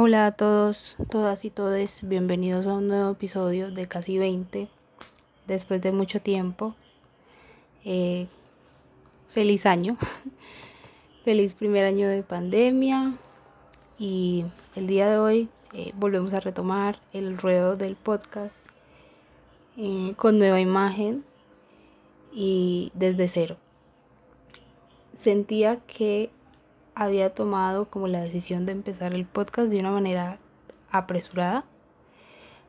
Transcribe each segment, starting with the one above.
Hola a todos, todas y todes, bienvenidos a un nuevo episodio de casi 20, después de mucho tiempo. Eh, feliz año, feliz primer año de pandemia y el día de hoy eh, volvemos a retomar el ruedo del podcast eh, con nueva imagen y desde cero. Sentía que había tomado como la decisión de empezar el podcast de una manera apresurada,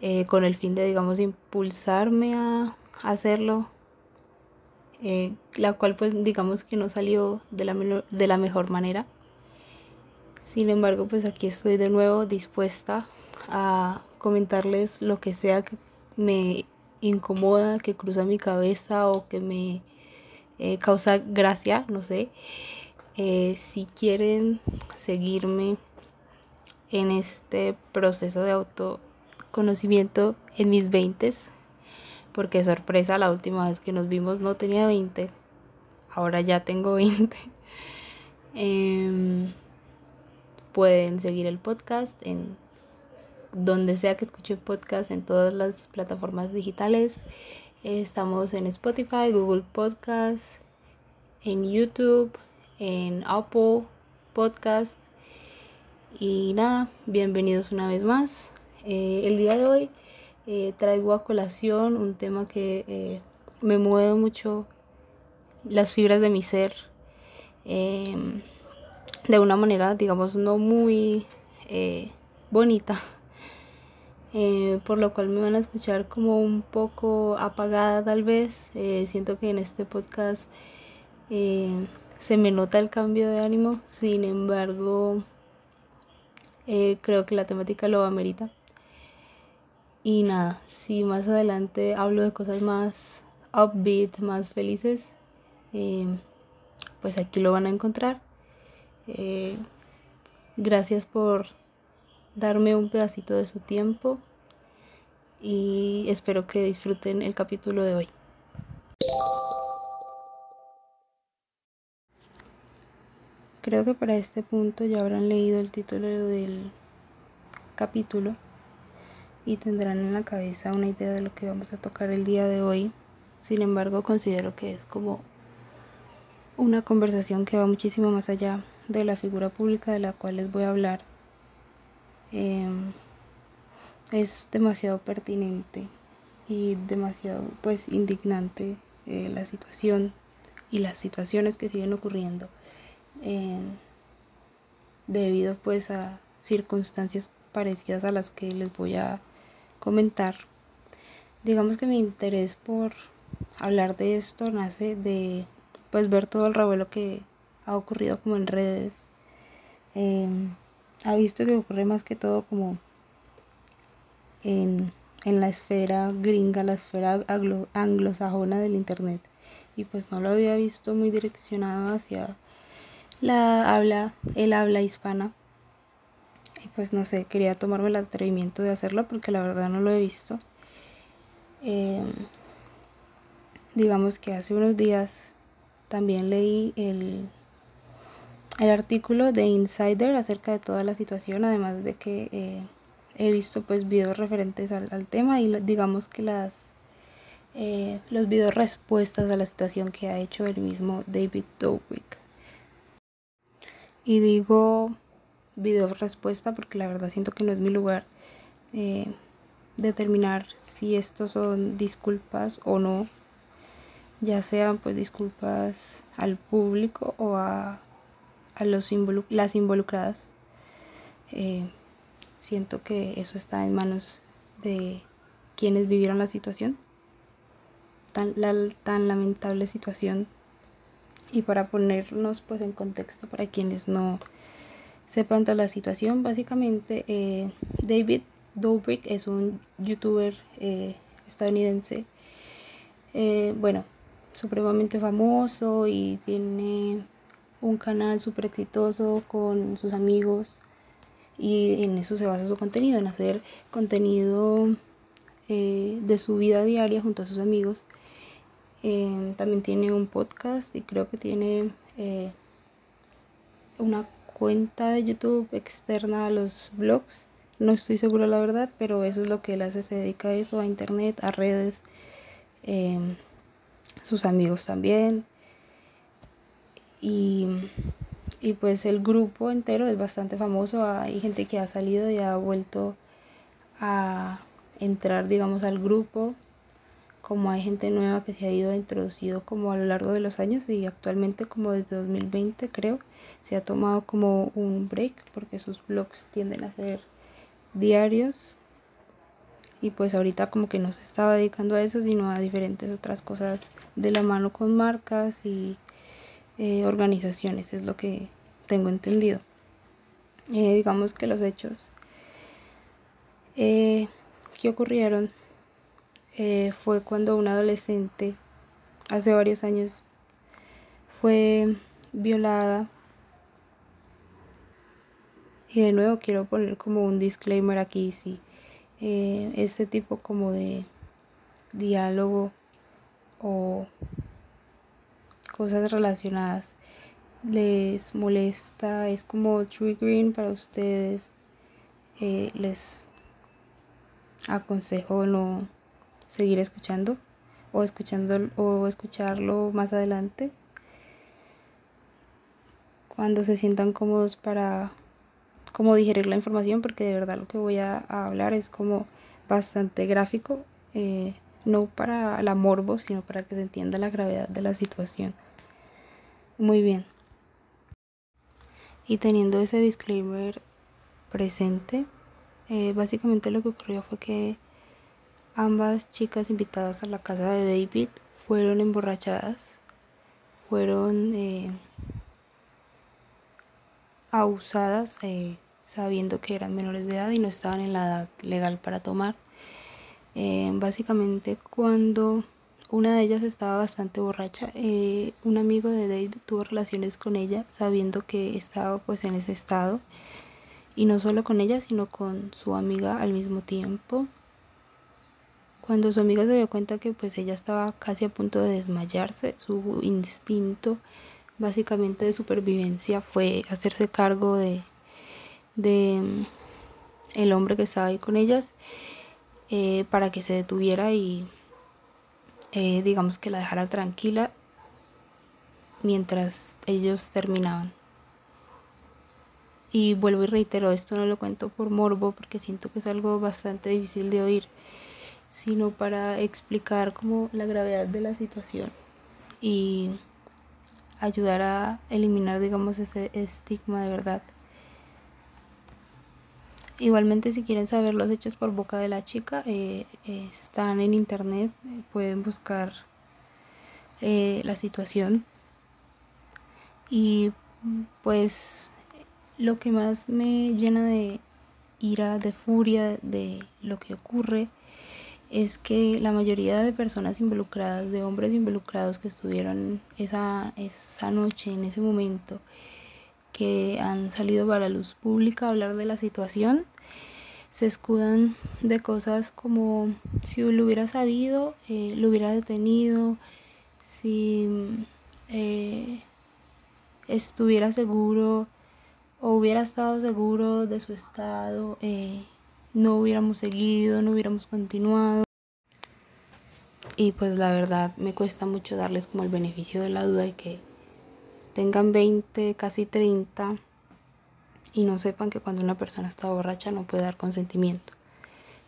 eh, con el fin de, digamos, impulsarme a hacerlo, eh, la cual pues digamos que no salió de la, de la mejor manera. Sin embargo, pues aquí estoy de nuevo dispuesta a comentarles lo que sea que me incomoda, que cruza mi cabeza o que me eh, causa gracia, no sé. Eh, si quieren seguirme en este proceso de autoconocimiento en mis 20, porque sorpresa, la última vez que nos vimos no tenía 20, ahora ya tengo 20. Em, pueden seguir el podcast en donde sea que escuchen podcast, en todas las plataformas digitales. Estamos en Spotify, Google Podcast, en YouTube, en Apple Podcast. Y nada, bienvenidos una vez más. Eh, el día de hoy eh, traigo a colación un tema que eh, me mueve mucho las fibras de mi ser. Em, de una manera, digamos, no muy bonita. por lo cual me van a escuchar como un poco apagada tal vez. siento que en este podcast se me nota el cambio de ánimo, sin embargo, eh, creo que la temática lo amerita. Y nada, si más adelante hablo de cosas más upbeat, más felices, eh, pues aquí lo van a encontrar. Eh, gracias por darme un pedacito de su tiempo y espero que disfruten el capítulo de hoy. Creo que para este punto ya habrán leído el título del capítulo y tendrán en la cabeza una idea de lo que vamos a tocar el día de hoy. Sin embargo, considero que es como una conversación que va muchísimo más allá de la figura pública de la cual les voy a hablar. Em, es demasiado pertinente y demasiado pues indignante eh, la situación y las situaciones que siguen ocurriendo debido pues a circunstancias parecidas a las que les voy a comentar. Digamos que mi interés por hablar de esto nace de pues ver todo el revuelo que ha ocurrido como en redes. Em, ha visto que ocurre más que todo como en, en la esfera gringa, la esfera anglosajona del internet. Y pues no lo había visto muy direccionado hacia la habla, el habla hispana. Y pues no sé, quería tomarme el atrevimiento de hacerlo porque la verdad no lo he visto. Em, digamos que hace unos días también leí el, el artículo de Insider acerca de toda la situación, además de que eh, he visto pues videos referentes al, tema y digamos que las eh, los videos respuestas a la situación que ha hecho el mismo David Dobrik. Y digo video respuesta porque la verdad siento que no es mi lugar eh, determinar si estos son disculpas o no. Ya sean pues disculpas al público o a, a los las involucradas. Eh, siento que eso está en manos de quienes vivieron la situación. La, tan lamentable situación y para ponernos pues en contexto para quienes no sepan toda la situación, básicamente eh, David Dobrik es un youtuber eh, estadounidense, eh, bueno, supremamente famoso y tiene un canal súper exitoso con sus amigos y en eso se basa su contenido, en hacer contenido de su vida diaria junto a sus amigos Em, también tiene un podcast y creo que tiene eh, una cuenta de YouTube externa a los blogs. No estoy segura la verdad, pero eso es lo que él hace, se dedica a eso, a internet, a redes, em, sus amigos también. Y, y pues el grupo entero es bastante famoso, hay gente que ha salido y ha vuelto a entrar, digamos, al grupo como hay gente nueva que se ha ido introducido como a lo largo de los años y actualmente como desde 2020 creo se ha tomado como un break porque sus blogs tienden a ser diarios y pues ahorita como que no se estaba dedicando a eso sino a diferentes otras cosas de la mano con marcas y eh, organizaciones es lo que tengo entendido. Eh, digamos que los hechos eh, que ocurrieron eh, fue cuando una adolescente, hace varios años, fue violada. Y de nuevo quiero poner como un disclaimer aquí, si eh, este tipo como de diálogo o cosas relacionadas les molesta, es como triggering para ustedes, eh, les aconsejo no seguir escuchando o escuchando o escucharlo más adelante. Cuando se sientan cómodos para como digerir la información porque de verdad lo que voy a, hablar es como bastante gráfico eh, no para la morbo sino para que se entienda la gravedad de la situación. Muy bien. Y teniendo ese disclaimer presente eh, básicamente lo que ocurrió fue que Ambas chicas invitadas a la casa de David fueron emborrachadas, fueron eh, abusadas eh, sabiendo que eran menores de edad y no estaban en la edad legal para tomar. Eh, básicamente cuando una de ellas estaba bastante borracha, un amigo de David tuvo relaciones con ella sabiendo que estaba pues en ese estado y no solo con ella sino con su amiga al mismo tiempo cuando su amiga se dio cuenta que pues ella estaba casi a punto de desmayarse, su instinto básicamente de supervivencia fue hacerse cargo de, de mm, el hombre que estaba ahí con ellas eh, para que se detuviera y eh, digamos que la dejara tranquila mientras ellos terminaban. Y vuelvo y reitero, esto no lo cuento por morbo porque siento que es algo bastante difícil de oír sino para explicar como la gravedad de la situación y ayudar a eliminar digamos ese estigma de verdad. Igualmente si quieren saber los hechos por boca de la chica eh, están en internet, pueden buscar eh, la situación y pues lo que más me llena de ira, de furia de lo que ocurre es que la mayoría de personas involucradas, de hombres involucrados que estuvieron esa, esa noche, en ese momento, que han salido para la luz pública a hablar de la situación, se escudan de cosas como si lo hubiera sabido, eh, lo hubiera detenido, si eh, estuviera seguro o hubiera estado seguro de su estado. Eh, no hubiéramos seguido, no hubiéramos continuado. Y pues la verdad me cuesta mucho darles como el beneficio de la duda de que tengan 20, casi 30 y no sepan que cuando una persona está borracha no puede dar consentimiento.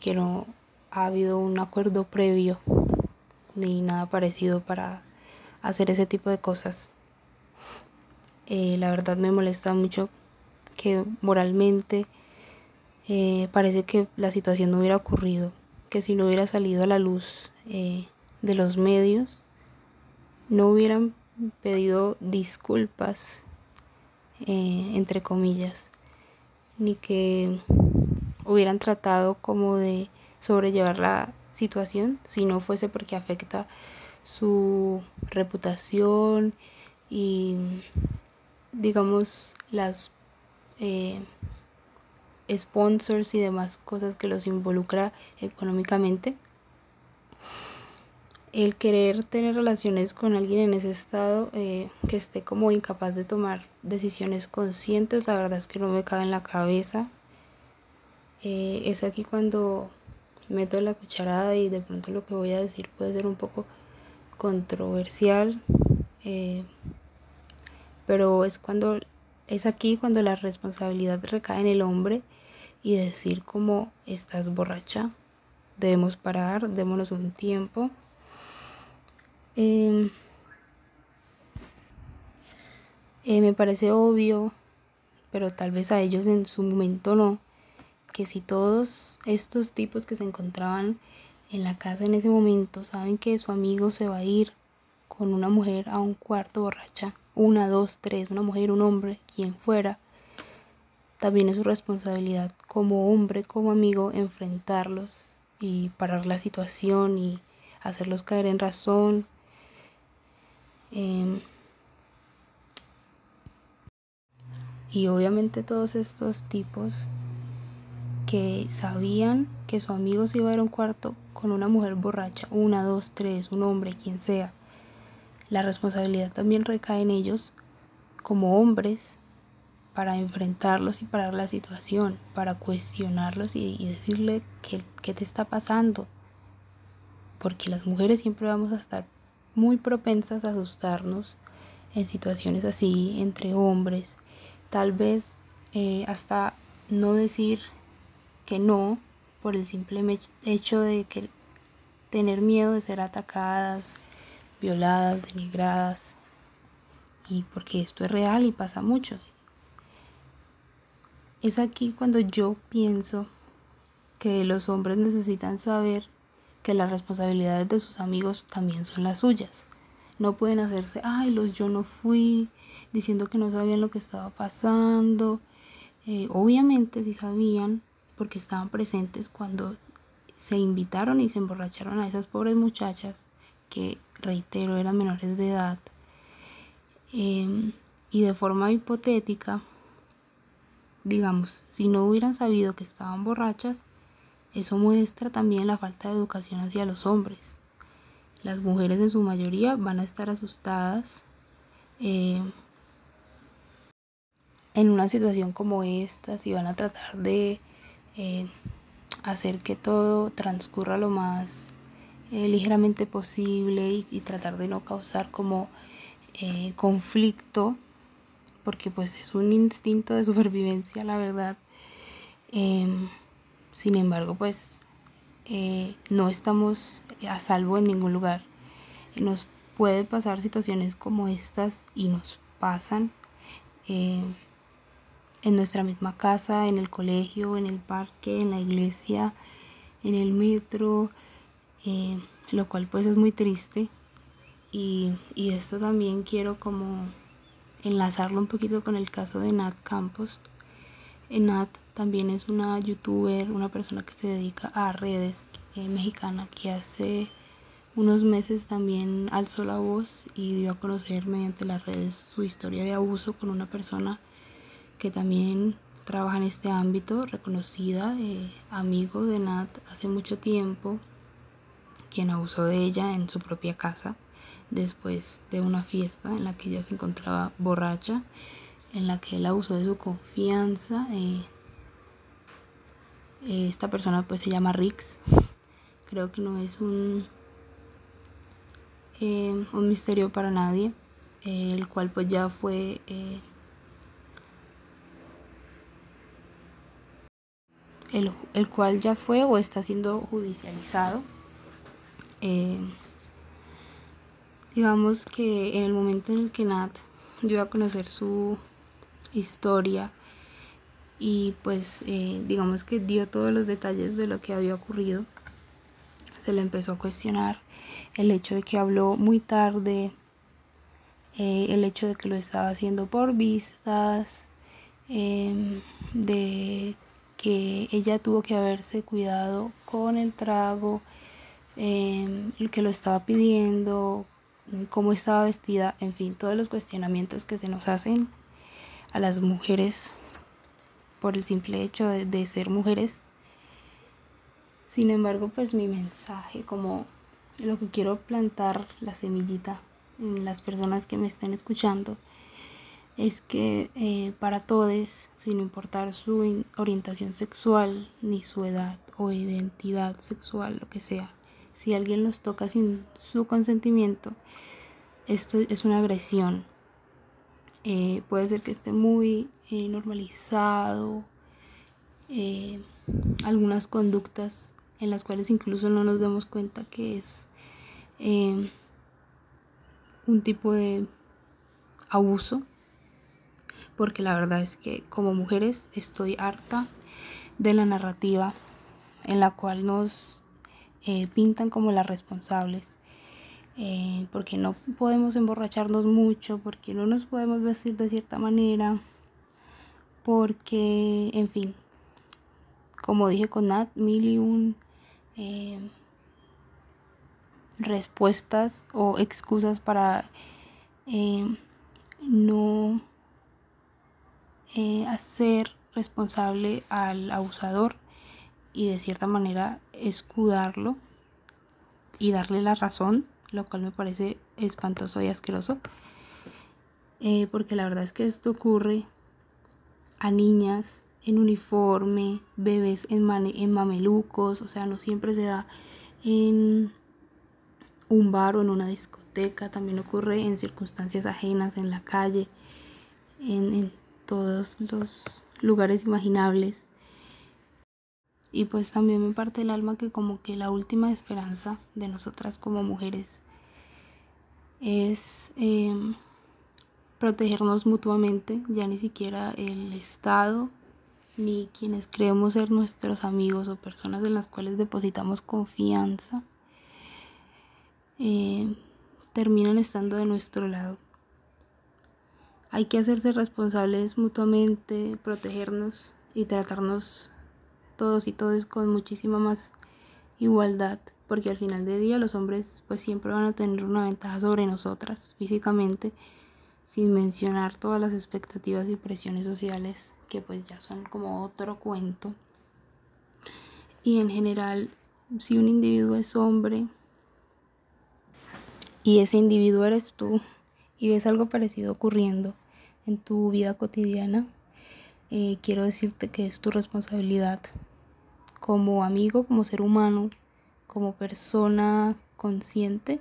Que no ha habido un acuerdo previo ni nada parecido para hacer ese tipo de cosas. Eh, la verdad me molesta mucho que moralmente eh, parece que la situación no hubiera ocurrido, que si no hubiera salido a la luz eh, de los medios, no hubieran pedido disculpas, eh, entre comillas, ni que hubieran tratado como de sobrellevar la situación si no fuese porque afecta su reputación y digamos las sponsors y demás cosas que los involucra económicamente. el querer tener relaciones con alguien en ese estado eh, que esté como incapaz de tomar decisiones conscientes, la verdad es que no me cabe en la cabeza. Eh, es aquí cuando meto la cucharada y de pronto lo que voy a decir puede ser un poco controversial, eh, pero es cuando es aquí cuando la responsabilidad recae en el hombre y decir como estás borracha, debemos parar, démonos un tiempo Em, eh, me parece obvio, pero tal vez a ellos en su momento no, que si todos estos tipos que se encontraban en la casa en ese momento saben que su amigo se va a ir con una mujer a un cuarto borracha, una, dos, tres, una mujer, un hombre, quien fuera, también es su responsabilidad como hombre, como amigo, enfrentarlos y parar la situación y hacerlos caer en razón. Em, y obviamente todos estos tipos que sabían que su amigo se iba a ir a un cuarto con una mujer borracha, una, dos, tres, un hombre, quien sea, la responsabilidad también recae en ellos como hombres para enfrentarlos y parar la situación, para cuestionarlos y, decirle qué te está pasando. Porque las mujeres siempre vamos a estar muy propensas a asustarnos en situaciones así entre hombres. Tal vez eh, hasta no decir que no por el simple hecho de que tener miedo de ser atacadas, violadas, denigradas. Y porque esto es real y pasa mucho. Es aquí cuando yo pienso que los hombres necesitan saber que las responsabilidades de sus amigos también son las suyas. No pueden hacerse, ay, los yo no fui, diciendo que no sabían lo que estaba pasando. Eh, obviamente sí sabían, porque estaban presentes cuando se invitaron y se emborracharon a esas pobres muchachas, que reitero, eran menores de edad. Em, y de forma hipotética, digamos, si no hubieran sabido que estaban borrachas, eso muestra también la falta de educación hacia los hombres. Las mujeres en su mayoría van a estar asustadas eh, en una situación como esta, si van a tratar de eh, hacer que todo transcurra lo más eh, ligeramente posible y, tratar de no causar como conflicto, porque pues es un instinto de supervivencia, la verdad. Em, sin embargo, pues eh, no estamos a salvo en ningún lugar. Nos puede pasar situaciones como estas y nos pasan eh, en nuestra misma casa, en el colegio, en el parque, en la iglesia, en el metro, eh, lo cual pues es muy triste. Y, y esto también quiero como enlazarlo un poquito con el caso de Nat Campos. Nat también es una youtuber, una persona que se dedica a redes eh, mexicana que hace unos meses también alzó la voz y dio a conocer mediante las redes su historia de abuso con una persona que también trabaja en este ámbito, reconocida, eh, amigo de Nat hace mucho tiempo, quien abusó de ella en su propia casa después de una fiesta en la que ella se encontraba borracha, en la que él abusó de su confianza. Eh, esta persona pues se llama Rix. Creo que no es un, eh, un misterio para nadie. el cual pues ya fue... Eh, el, el, cual ya fue o está siendo judicializado. Eh, digamos que en el momento en el que Nat dio a conocer su historia y pues eh, digamos que dio todos los detalles de lo que había ocurrido. Se le empezó a cuestionar el hecho de que habló muy tarde, eh, el hecho de que lo estaba haciendo por vistas, em, de que ella tuvo que haberse cuidado con el trago, eh, que lo estaba pidiendo, cómo estaba vestida, en fin, todos los cuestionamientos que se nos hacen a las mujeres por el simple hecho de, ser mujeres. Sin embargo, pues mi mensaje como lo que quiero plantar la semillita en las personas que me estén escuchando es que eh, para todos, sin importar su orientación sexual ni su edad o identidad sexual, lo que sea, si alguien los toca sin su consentimiento, esto es una agresión. Eh, puede ser que esté muy eh, normalizado, algunas conductas en las cuales incluso no nos damos cuenta que es un tipo de abuso porque la verdad es que como mujeres estoy harta de la narrativa en la cual nos eh, pintan como las responsables. Eh, porque no podemos emborracharnos mucho, porque no nos podemos vestir de cierta manera, porque, en fin, como dije con Nat, mil y un eh, respuestas o excusas para no hacer responsable al abusador y de cierta manera escudarlo y darle la razón, lo cual me parece espantoso y asqueroso. Eh, porque la verdad es que esto ocurre a niñas en uniforme, bebés en, en mamelucos, o sea, no siempre se da en un bar o en una discoteca, también ocurre en circunstancias ajenas, en la calle, en todos los lugares imaginables. Y pues también me parte el alma que como que la última esperanza de nosotras como mujeres es em, protegernos mutuamente, ya ni siquiera el Estado ni quienes creemos ser nuestros amigos o personas en las cuales depositamos confianza eh, terminan estando de nuestro lado. Hay que hacerse responsables mutuamente, protegernos y tratarnos todos y todos con muchísima más igualdad, porque al final del día los hombres pues siempre van a tener una ventaja sobre nosotras físicamente, sin mencionar todas las expectativas y presiones sociales que pues ya son como otro cuento. Y en general, si un individuo es hombre y ese individuo eres tú y ves algo parecido ocurriendo, en tu vida cotidiana, eh, quiero decirte que es tu responsabilidad como amigo, como ser humano, como persona consciente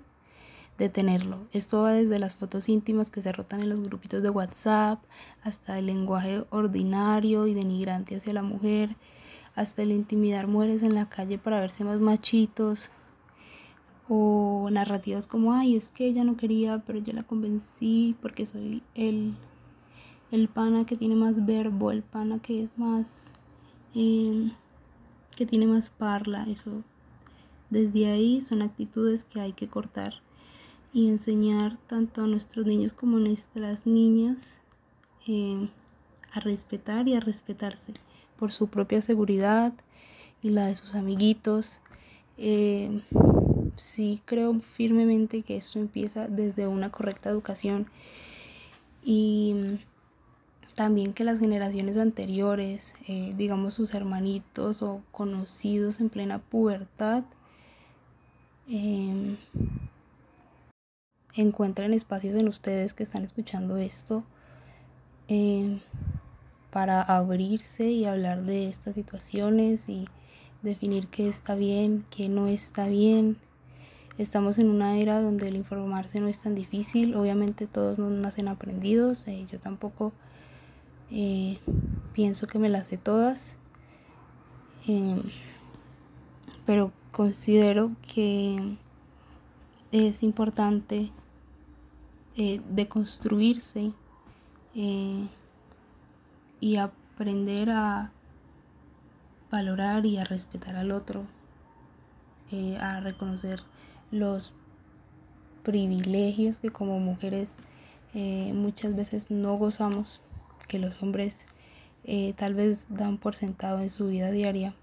de tenerlo. Esto va desde las fotos íntimas que se rotan en los grupitos de WhatsApp, hasta el lenguaje ordinario y denigrante hacia la mujer, hasta el intimidar mujeres en la calle para verse más machitos, o narrativas como, ay, es que ella no quería, pero yo la convencí porque soy el el pana que tiene más verbo, el pana que es más, em, que tiene más parla, eso. Desde ahí son actitudes que hay que cortar y enseñar tanto a nuestros niños como a nuestras niñas em, a respetar y a respetarse por su propia seguridad y la de sus amiguitos. Em, sí creo firmemente que esto empieza desde una correcta educación y también que las generaciones anteriores, eh, digamos sus hermanitos o conocidos en plena pubertad, eh, encuentren espacios en ustedes que están escuchando esto em, para abrirse y hablar de estas situaciones y definir qué está bien, qué no está bien. Estamos en una era donde el informarse no es tan difícil, obviamente todos no nacen aprendidos, eh, yo tampoco eh, pienso que me las sé todas. Em, pero considero que es importante eh, deconstruirse eh, y aprender a valorar y a respetar al otro, a reconocer los privilegios que como mujeres muchas veces no gozamos que los hombres eh, tal vez dan por sentado en su vida diaria.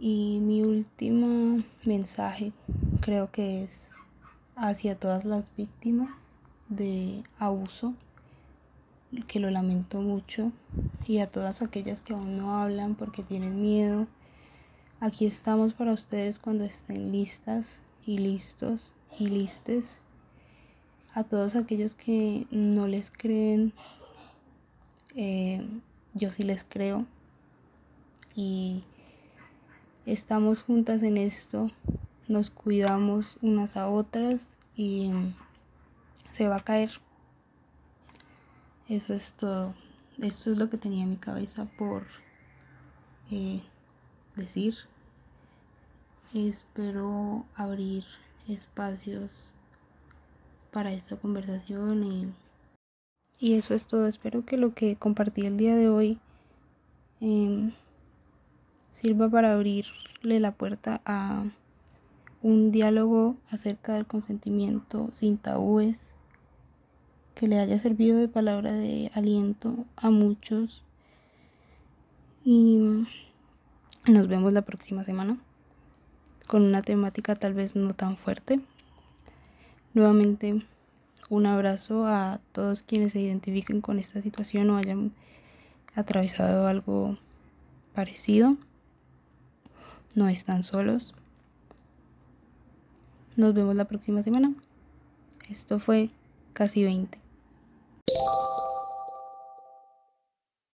Y mi último mensaje creo que es hacia todas las víctimas de abuso, que lo lamento mucho, y a todas aquellas que aún no hablan porque tienen miedo. Aquí estamos para ustedes cuando estén listas y listos y listes. A todos aquellos que no les creen, eh, yo sí les creo. Y estamos juntas en esto, nos cuidamos unas a otras y se va a caer. Eso es todo. Esto es lo que tenía en mi cabeza por eh, decir. Espero abrir espacios para esta conversación y, eso es todo. Espero que lo que compartí el día de hoy em, sirva para abrirle la puerta a un diálogo acerca del consentimiento sin tabúes, que le haya servido de palabra de aliento a muchos. Y nos vemos la próxima semana con una temática tal vez no tan fuerte. Nuevamente un abrazo a todos quienes se identifiquen con esta situación o hayan atravesado algo parecido. No están solos. Nos vemos la próxima semana. Esto fue casi 20.